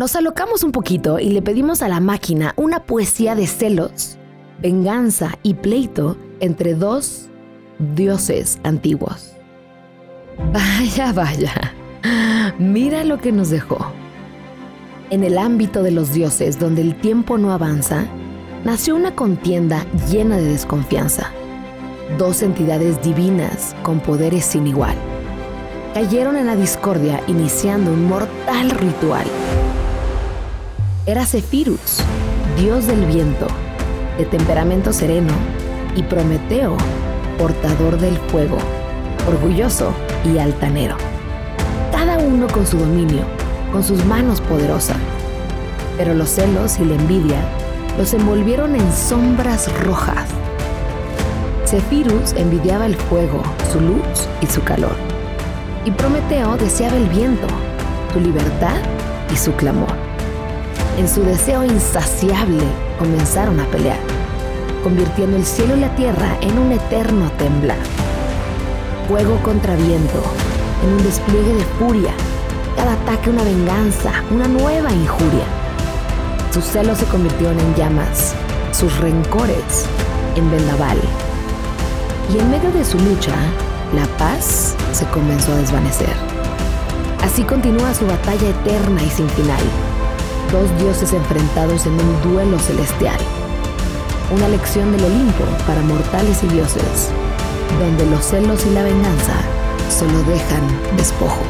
Nos alocamos un poquito y le pedimos a la máquina una poesía de celos, venganza y pleito entre dos dioses antiguos. Vaya, vaya, mira lo que nos dejó. En el ámbito de los dioses, donde el tiempo no avanza, nació una contienda llena de desconfianza. Dos entidades divinas con poderes sin igual cayeron en la discordia iniciando un mortal ritual. Era Zephyrus, dios del viento, de temperamento sereno, y Prometeo, portador del fuego, orgulloso y altanero. Cada uno con su dominio, con sus manos poderosas. Pero los celos y la envidia los envolvieron en sombras rojas. Zephyrus envidiaba el fuego, su luz y su calor. Y Prometeo deseaba el viento, su libertad y su clamor. En su deseo insaciable comenzaron a pelear, convirtiendo el cielo y la tierra en un eterno temblar. Fuego contra viento, en un despliegue de furia, cada ataque una venganza, una nueva injuria. Sus celos se convirtieron en llamas, sus rencores en vendaval. Y en medio de su lucha, la paz se comenzó a desvanecer. Así continúa su batalla eterna y sin final. Dos dioses enfrentados en un duelo celestial. Una lección del Olimpo para mortales y dioses, donde los celos y la venganza solo dejan despojo.